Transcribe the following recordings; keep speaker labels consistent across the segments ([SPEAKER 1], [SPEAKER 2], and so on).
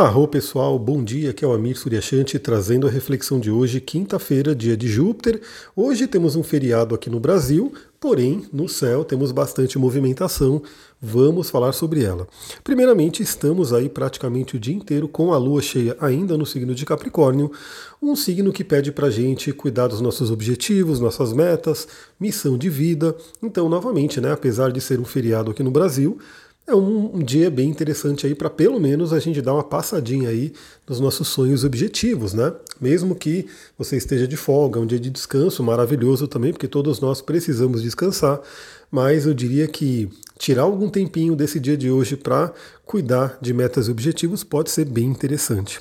[SPEAKER 1] Arro pessoal, bom dia, aqui é o Amir Suryashanti trazendo a reflexão de hoje, quinta-feira, dia de Júpiter. Hoje temos um feriado aqui no Brasil, porém no céu temos bastante movimentação, vamos falar sobre ela. Primeiramente, estamos aí praticamente o dia inteiro com a lua cheia ainda no signo de Capricórnio, um signo que pede pra gente cuidar dos nossos objetivos, nossas metas, missão de vida. Então, novamente, né, apesar de ser um feriado aqui no Brasil, é um, dia bem interessante aí para pelo menos a gente dar uma passadinha aí nos nossos sonhos objetivos, né? Mesmo que você esteja de folga, um dia de descanso maravilhoso também, porque todos nós precisamos descansar, mas eu diria que tirar algum tempinho desse dia de hoje para cuidar de metas e objetivos pode ser bem interessante.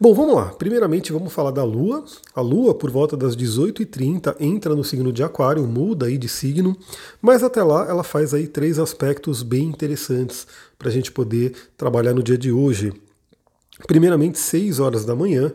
[SPEAKER 1] Bom, vamos lá. Primeiramente, vamos falar da Lua. A Lua, por volta das 18h30, entra no signo de Aquário, muda aí de signo, mas até lá ela faz aí três aspectos bem interessantes para a gente poder trabalhar no dia de hoje. Primeiramente, 6 horas da manhã.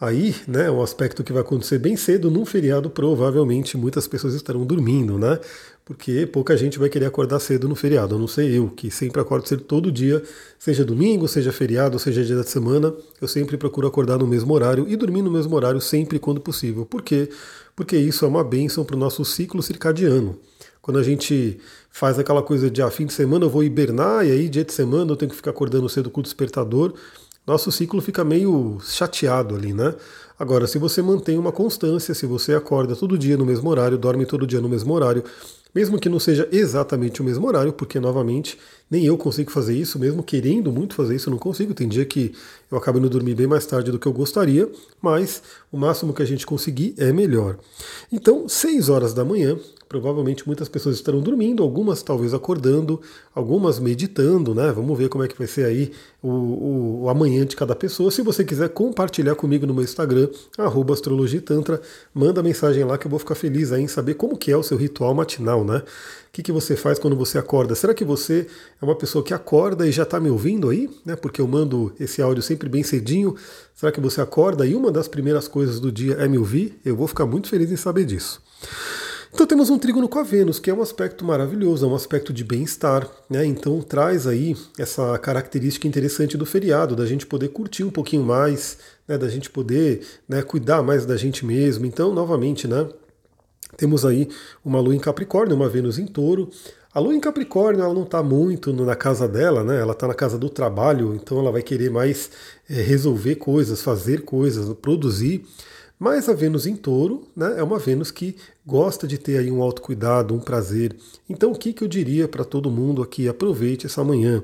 [SPEAKER 1] Aí, né, um aspecto que vai acontecer bem cedo, num feriado, provavelmente muitas pessoas estarão dormindo, né? Porque pouca gente vai querer acordar cedo no feriado, a não ser eu, que sempre acordo cedo todo dia, seja domingo, seja feriado, seja dia da semana, eu sempre procuro acordar no mesmo horário e dormir no mesmo horário sempre quando possível. Por quê? Porque isso é uma bênção para o nosso ciclo circadiano. Quando a gente faz aquela coisa de ah, fim de semana eu vou hibernar e aí dia de semana eu tenho que ficar acordando cedo com o despertador, nosso ciclo fica meio chateado ali, né? Agora, se você mantém uma constância, se você acorda todo dia no mesmo horário, dorme todo dia no mesmo horário, mesmo que não seja exatamente o mesmo horário, porque novamente nem eu consigo fazer isso, mesmo querendo muito fazer isso, eu não consigo. Tem dia que eu acabo indo dormir bem mais tarde do que eu gostaria, mas o máximo que a gente conseguir é melhor. Então, 6 horas da manhã, Provavelmente muitas pessoas estarão dormindo, algumas talvez acordando, algumas meditando, né? Vamos ver como é que vai ser aí o, o, o amanhã de cada pessoa. Se você quiser compartilhar comigo no meu Instagram, astrologitantra, manda mensagem lá que eu vou ficar feliz aí em saber como que é o seu ritual matinal, né? Que, que você faz quando você acorda? Será que você é uma pessoa que acorda e já está me ouvindo aí? Né? Porque eu mando esse áudio sempre bem cedinho. Será que você acorda e uma das primeiras coisas do dia é me ouvir? Eu vou ficar muito feliz em saber disso. Então temos um trígono com a Vênus, que é um aspecto maravilhoso, é um aspecto de bem-estar, né? Então traz aí essa característica interessante do feriado, da gente poder curtir um pouquinho mais, né? da gente poder né, cuidar mais da gente mesmo. Então, novamente, né? Temos aí uma lua em Capricórnio, uma Vênus em touro. A lua em Capricórnio ela não está muito na casa dela, né? Ela está na casa do trabalho, então ela vai querer mais é, resolver coisas, fazer coisas, produzir. Mas a Vênus em touro né, é uma Vênus que gosta de ter aí um autocuidado, um prazer. Então o que, que eu diria para todo mundo aqui? Aproveite essa manhã.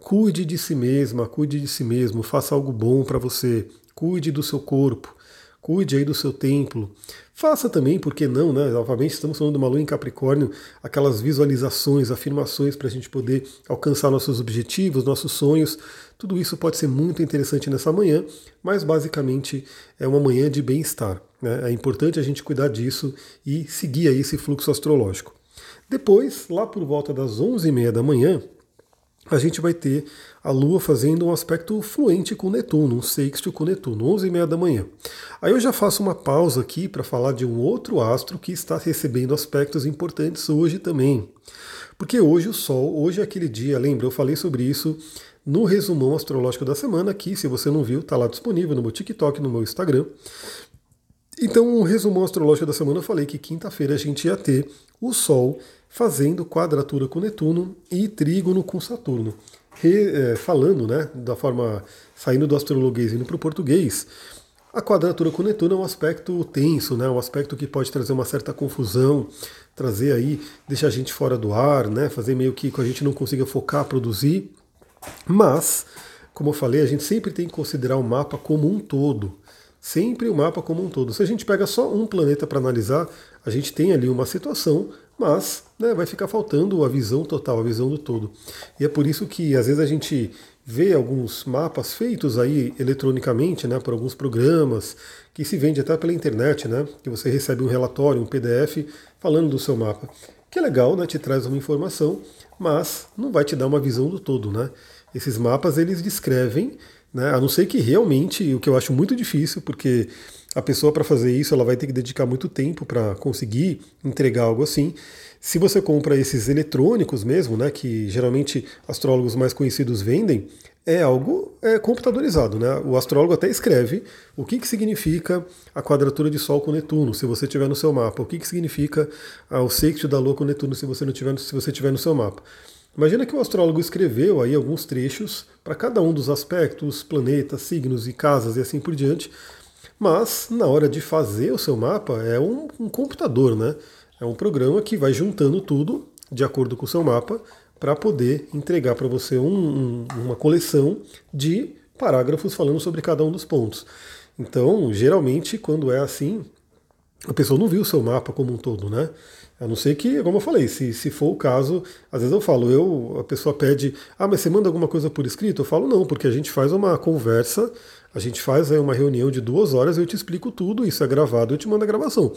[SPEAKER 1] Cuide de si mesma, cuide de si mesmo, faça algo bom para você, cuide do seu corpo, cuide aí do seu templo. Faça também, porque não, né? Novamente estamos falando de uma lua em Capricórnio, aquelas visualizações, afirmações para a gente poder alcançar nossos objetivos, nossos sonhos. Tudo isso pode ser muito interessante nessa manhã, mas basicamente é uma manhã de bem-estar. Né? É importante a gente cuidar disso e seguir aí esse fluxo astrológico. Depois, lá por volta das 11h30 da manhã, a gente vai ter a Lua fazendo um aspecto fluente com Netuno, um sexto com Netuno, 11 e meia da manhã. Aí eu já faço uma pausa aqui para falar de um outro astro que está recebendo aspectos importantes hoje também. Porque hoje o Sol, hoje é aquele dia, lembra, eu falei sobre isso no resumão astrológico da semana, que se você não viu, está lá disponível no meu TikTok, no meu Instagram. Então, um resumão astrológico da semana eu falei que quinta-feira a gente ia ter o Sol fazendo quadratura com Netuno e trígono com Saturno. Re, é, falando, né, da forma saindo do astrologuês e indo para o português, a quadratura com Netuno é um aspecto tenso, né, um aspecto que pode trazer uma certa confusão, trazer aí, deixar a gente fora do ar, né, fazer meio que a gente não consiga focar, produzir. Mas, como eu falei, a gente sempre tem que considerar o mapa como um todo. Sempre o mapa como um todo. Se a gente pega só um planeta para analisar, a gente tem ali uma situação, mas né, vai ficar faltando a visão total, a visão do todo. E é por isso que às vezes a gente vê alguns mapas feitos aí eletronicamente, né, por alguns programas, que se vende até pela internet, né, que você recebe um relatório, um PDF falando do seu mapa. Que é legal, né, te traz uma informação, mas não vai te dar uma visão do todo, né? Esses mapas eles descrevem né? A não ser que realmente, o que eu acho muito difícil, porque a pessoa para fazer isso ela vai ter que dedicar muito tempo para conseguir entregar algo assim. Se você compra esses eletrônicos mesmo, né, que geralmente astrólogos mais conhecidos vendem, é algo é, computadorizado. Né? O astrólogo até escreve o que, que significa a quadratura de Sol com Netuno, se você tiver no seu mapa, o que, que significa ah, o sexto da Lua com Netuno, se você não tiver, se você tiver no seu mapa. Imagina que o astrólogo escreveu aí alguns trechos para cada um dos aspectos, planetas, signos e casas e assim por diante, mas na hora de fazer o seu mapa é um, um computador, né? É um programa que vai juntando tudo de acordo com o seu mapa para poder entregar para você um, um, uma coleção de parágrafos falando sobre cada um dos pontos. Então, geralmente, quando é assim, a pessoa não viu o seu mapa como um todo, né? A não ser que, como eu falei, se, se for o caso, às vezes eu falo, eu, a pessoa pede, ah, mas você manda alguma coisa por escrito? Eu falo, não, porque a gente faz uma conversa, a gente faz aí uma reunião de duas horas, eu te explico tudo, isso é gravado, eu te mando a gravação.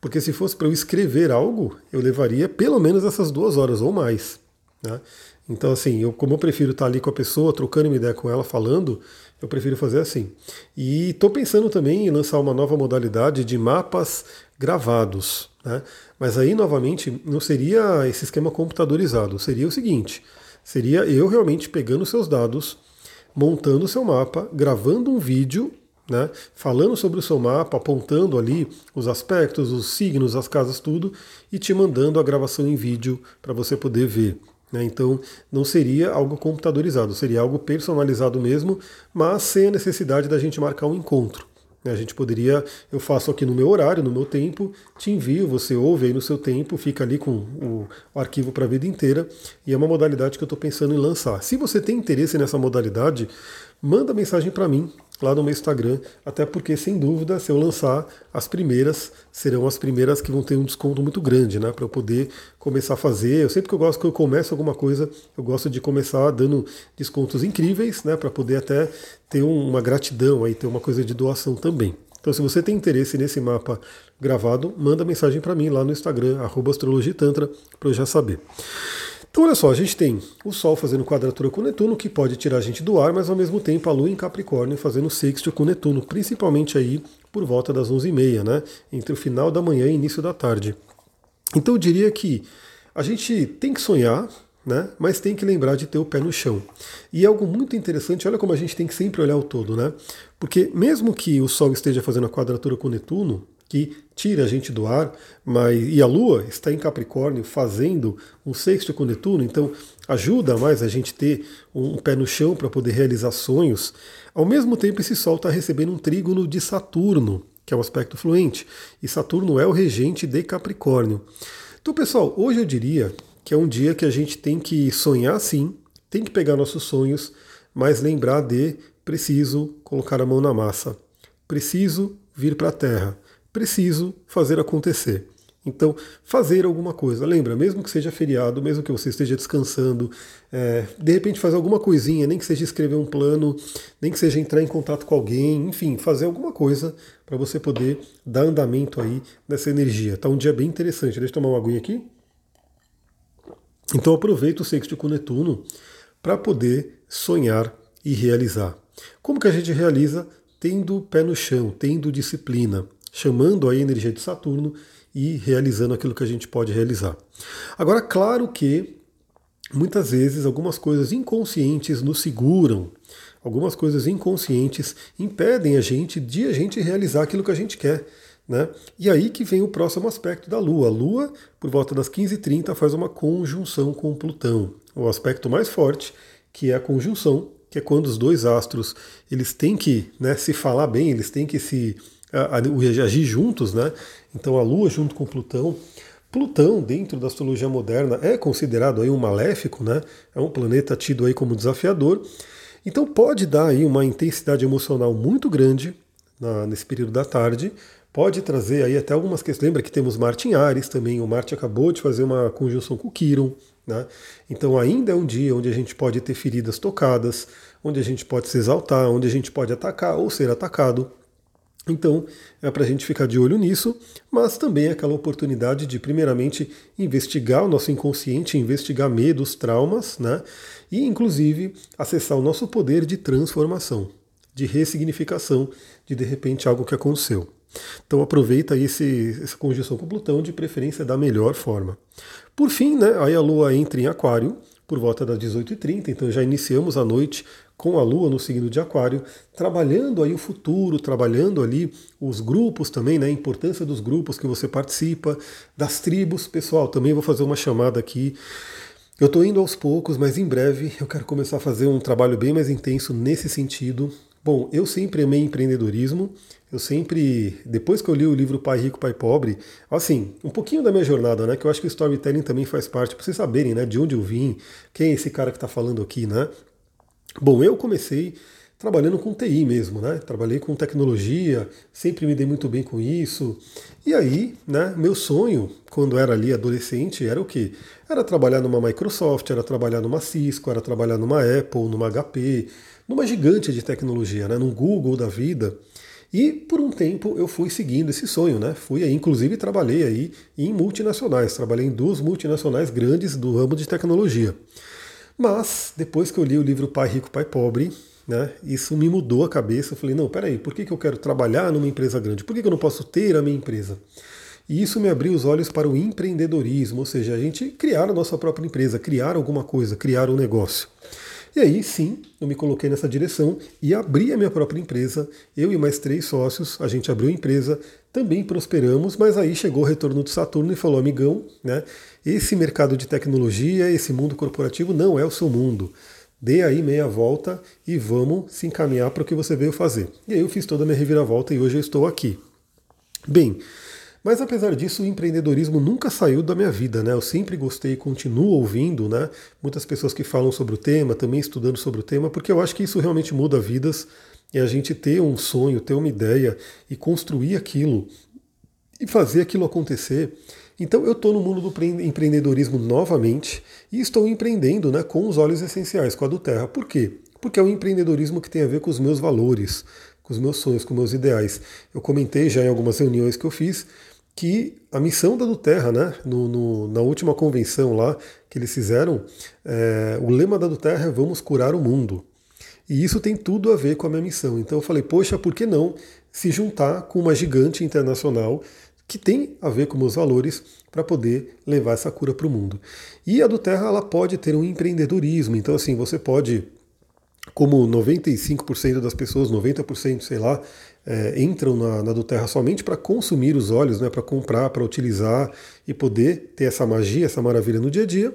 [SPEAKER 1] Porque se fosse para eu escrever algo, eu levaria pelo menos essas duas horas ou mais. Né? Então, assim, eu, como eu prefiro estar ali com a pessoa, trocando uma ideia com ela, falando, eu prefiro fazer assim. E estou pensando também em lançar uma nova modalidade de mapas gravados. Né? Mas aí, novamente, não seria esse esquema computadorizado. Seria o seguinte: seria eu realmente pegando seus dados, montando o seu mapa, gravando um vídeo né, falando sobre o seu mapa, apontando ali os aspectos, os signos, as casas, tudo, e te mandando a gravação em vídeo para você poder ver. Né? Então, não seria algo computadorizado, seria algo personalizado mesmo, mas sem a necessidade da gente marcar um encontro. Né? A gente poderia, eu faço aqui no meu horário, no meu tempo, te envio, você ouve aí no seu tempo, fica ali com o, o arquivo para a vida inteira, e é uma modalidade que eu estou pensando em lançar. Se você tem interesse nessa modalidade, manda mensagem para mim lá no meu Instagram, até porque, sem dúvida, se eu lançar as primeiras, serão as primeiras que vão ter um desconto muito grande, né? Para eu poder começar a fazer. Eu sempre que eu gosto que eu começo alguma coisa, eu gosto de começar dando descontos incríveis, né? Para poder até ter uma gratidão aí, ter uma coisa de doação também. Então, se você tem interesse nesse mapa gravado, manda mensagem para mim lá no Instagram, astrologitantra, para eu já saber. Então, olha só, a gente tem o Sol fazendo quadratura com Netuno, que pode tirar a gente do ar, mas ao mesmo tempo a Lua em Capricórnio fazendo sexto com Netuno, principalmente aí por volta das 11h30, né? Entre o final da manhã e início da tarde. Então, eu diria que a gente tem que sonhar, né? Mas tem que lembrar de ter o pé no chão. E algo muito interessante, olha como a gente tem que sempre olhar o todo, né? Porque mesmo que o Sol esteja fazendo a quadratura com Netuno, que tira a gente do ar, mas e a Lua está em Capricórnio fazendo um sexto com Netuno, então ajuda mais a gente ter um pé no chão para poder realizar sonhos. Ao mesmo tempo, esse Sol está recebendo um trígono de Saturno, que é um aspecto fluente, e Saturno é o regente de Capricórnio. Então, pessoal, hoje eu diria que é um dia que a gente tem que sonhar sim, tem que pegar nossos sonhos, mas lembrar de preciso colocar a mão na massa, preciso vir para a Terra preciso fazer acontecer. Então, fazer alguma coisa. Lembra, mesmo que seja feriado, mesmo que você esteja descansando, é, de repente fazer alguma coisinha, nem que seja escrever um plano, nem que seja entrar em contato com alguém, enfim, fazer alguma coisa para você poder dar andamento aí nessa energia. Tá um dia bem interessante. Deixa eu tomar uma aguinha aqui. Então aproveita o sexto com Netuno para poder sonhar e realizar. Como que a gente realiza? Tendo pé no chão, tendo disciplina, chamando a energia de Saturno e realizando aquilo que a gente pode realizar. Agora, claro que muitas vezes algumas coisas inconscientes nos seguram, algumas coisas inconscientes impedem a gente de a gente realizar aquilo que a gente quer. Né? E aí que vem o próximo aspecto da Lua. A Lua, por volta das 15h30, faz uma conjunção com Plutão. O aspecto mais forte, que é a conjunção, que é quando os dois astros eles têm que né, se falar bem, eles têm que se agir juntos, né? Então a Lua junto com Plutão. Plutão, dentro da astrologia moderna, é considerado aí um maléfico, né? É um planeta tido aí como desafiador. Então pode dar aí uma intensidade emocional muito grande na, nesse período da tarde. Pode trazer aí até algumas questões. Lembra que temos Marte em Ares também. O Marte acabou de fazer uma conjunção com o Quiron. Né? Então ainda é um dia onde a gente pode ter feridas tocadas, onde a gente pode se exaltar, onde a gente pode atacar ou ser atacado. Então, é para a gente ficar de olho nisso, mas também é aquela oportunidade de, primeiramente, investigar o nosso inconsciente, investigar medos, traumas, né? E, inclusive, acessar o nosso poder de transformação. de ressignificação de de repente algo que aconteceu. Então aproveita esse, essa conjunção com Plutão de preferência da melhor forma. Por fim, né, aí a Lua entra em Aquário por volta das 18h30, então já iniciamos a noite com a Lua no signo de Aquário, trabalhando aí o futuro, trabalhando ali os grupos também, né, a importância dos grupos que você participa, das tribos. Pessoal, também vou fazer uma chamada aqui. Eu estou indo aos poucos, mas em breve eu quero começar a fazer um trabalho bem mais intenso nesse sentido. Bom, eu sempre amei empreendedorismo, eu sempre, depois que eu li o livro Pai Rico, Pai Pobre, assim, um pouquinho da minha jornada, né, que eu acho que o storytelling também faz parte, para vocês saberem, né, de onde eu vim, quem é esse cara que está falando aqui, né. Bom, eu comecei trabalhando com TI mesmo, né? Trabalhei com tecnologia, sempre me dei muito bem com isso. E aí, né, meu sonho, quando era ali adolescente, era o quê? Era trabalhar numa Microsoft, era trabalhar numa Cisco, era trabalhar numa Apple, numa HP, numa gigante de tecnologia, né, num Google da vida. E por um tempo eu fui seguindo esse sonho, né? Fui aí, inclusive trabalhei aí em multinacionais, trabalhei em duas multinacionais grandes do ramo de tecnologia. Mas depois que eu li o livro Pai Rico, Pai Pobre, né? Isso me mudou a cabeça. Eu falei, não, peraí, por que, que eu quero trabalhar numa empresa grande? Por que, que eu não posso ter a minha empresa? E isso me abriu os olhos para o empreendedorismo, ou seja, a gente criar a nossa própria empresa, criar alguma coisa, criar um negócio. E aí sim, eu me coloquei nessa direção e abri a minha própria empresa. Eu e mais três sócios, a gente abriu a empresa, também prosperamos, mas aí chegou o retorno de Saturno e falou, amigão, né? Esse mercado de tecnologia, esse mundo corporativo não é o seu mundo dê aí meia volta e vamos se encaminhar para o que você veio fazer. E aí eu fiz toda a minha reviravolta e hoje eu estou aqui. Bem, mas apesar disso, o empreendedorismo nunca saiu da minha vida, né? Eu sempre gostei e continuo ouvindo, né? Muitas pessoas que falam sobre o tema, também estudando sobre o tema, porque eu acho que isso realmente muda vidas e a gente ter um sonho, ter uma ideia e construir aquilo e fazer aquilo acontecer então eu estou no mundo do empreendedorismo novamente e estou empreendendo né, com os óleos essenciais, com a do Terra. Por quê? Porque é um empreendedorismo que tem a ver com os meus valores, com os meus sonhos, com os meus ideais. Eu comentei já em algumas reuniões que eu fiz que a missão da do Terra, né, no, no, na última convenção lá que eles fizeram, é, o lema da do Terra é Vamos curar o mundo. E isso tem tudo a ver com a minha missão. Então eu falei, poxa, por que não se juntar com uma gigante internacional que tem a ver com meus valores para poder levar essa cura para o mundo. E a do Terra ela pode ter um empreendedorismo, então assim, você pode, como 95% das pessoas, 90%, sei lá, é, entram na, na, do Terra somente para consumir os óleos, né, para comprar, para utilizar e poder ter essa magia, essa maravilha no dia a dia,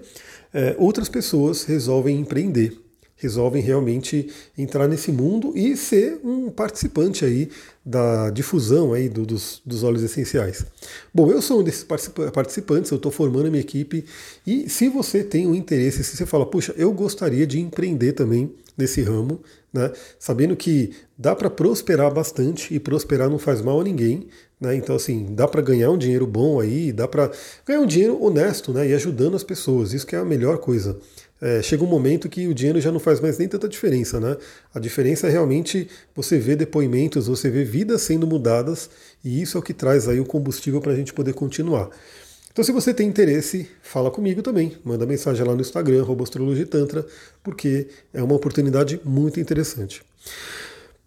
[SPEAKER 1] é, outras pessoas resolvem empreender resolvem realmente entrar nesse mundo e ser um participante aí da difusão aí do, dos, dos óleos essenciais. Bom, eu sou um desses participantes, eu estou formando a minha equipe e se você tem um interesse, se você fala, puxa, eu gostaria de empreender também nesse ramo, né, sabendo que dá para prosperar bastante e prosperar não faz mal a ninguém, né, então assim, dá para ganhar um dinheiro bom aí, dá para ganhar um dinheiro honesto né, e ajudando as pessoas, isso que é a melhor coisa é, chega um momento que o dinheiro já não faz mais nem tanta diferença, né? A diferença é realmente você ver depoimentos, você ver vidas sendo mudadas, e isso é o que traz aí o combustível para a gente poder continuar. Então, se você tem interesse, fala comigo também. Manda mensagem lá no Instagram, Tantra, porque é uma oportunidade muito interessante.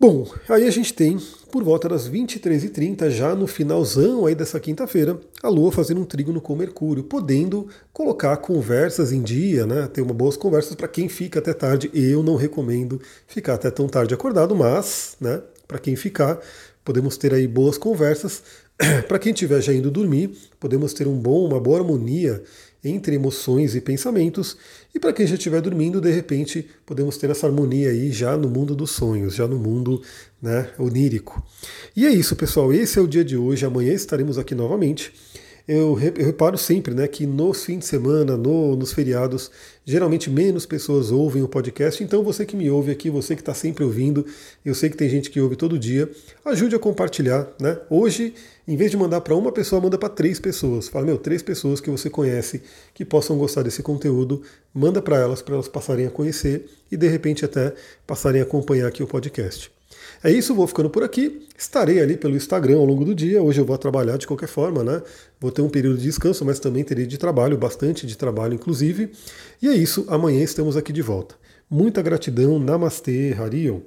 [SPEAKER 1] Bom, aí a gente tem, por volta das 23h30, já no finalzão aí dessa quinta-feira, a Lua fazendo um trígono com Mercúrio, podendo colocar conversas em dia, né? Ter uma boas conversas para quem fica até tarde. Eu não recomendo ficar até tão tarde acordado, mas, né, para quem ficar, podemos ter aí boas conversas. para quem estiver já indo dormir, podemos ter um bom, uma boa harmonia entre emoções e pensamentos. E para quem já estiver dormindo, de repente, podemos ter essa harmonia aí já no mundo dos sonhos, já no mundo né, onírico. E é isso, pessoal. Esse é o dia de hoje. Amanhã estaremos aqui novamente. Eu, reparo sempre né, que nos fins de semana, no, nos feriados, geralmente menos pessoas ouvem o podcast. Então, você que me ouve aqui, você que está sempre ouvindo, eu sei que tem gente que ouve todo dia, ajude a compartilhar. Né? Hoje em vez de mandar para uma pessoa, manda para três pessoas. Fala, meu, três pessoas que você conhece que possam gostar desse conteúdo, manda para elas, para elas passarem a conhecer e de repente até passarem a acompanhar aqui o podcast. É isso, vou ficando por aqui. Estarei ali pelo Instagram ao longo do dia. Hoje eu vou trabalhar de qualquer forma, né? Vou ter um período de descanso, mas também terei de trabalho, bastante de trabalho, inclusive. E é isso, amanhã estamos aqui de volta. Muita gratidão, Namastê, Harion.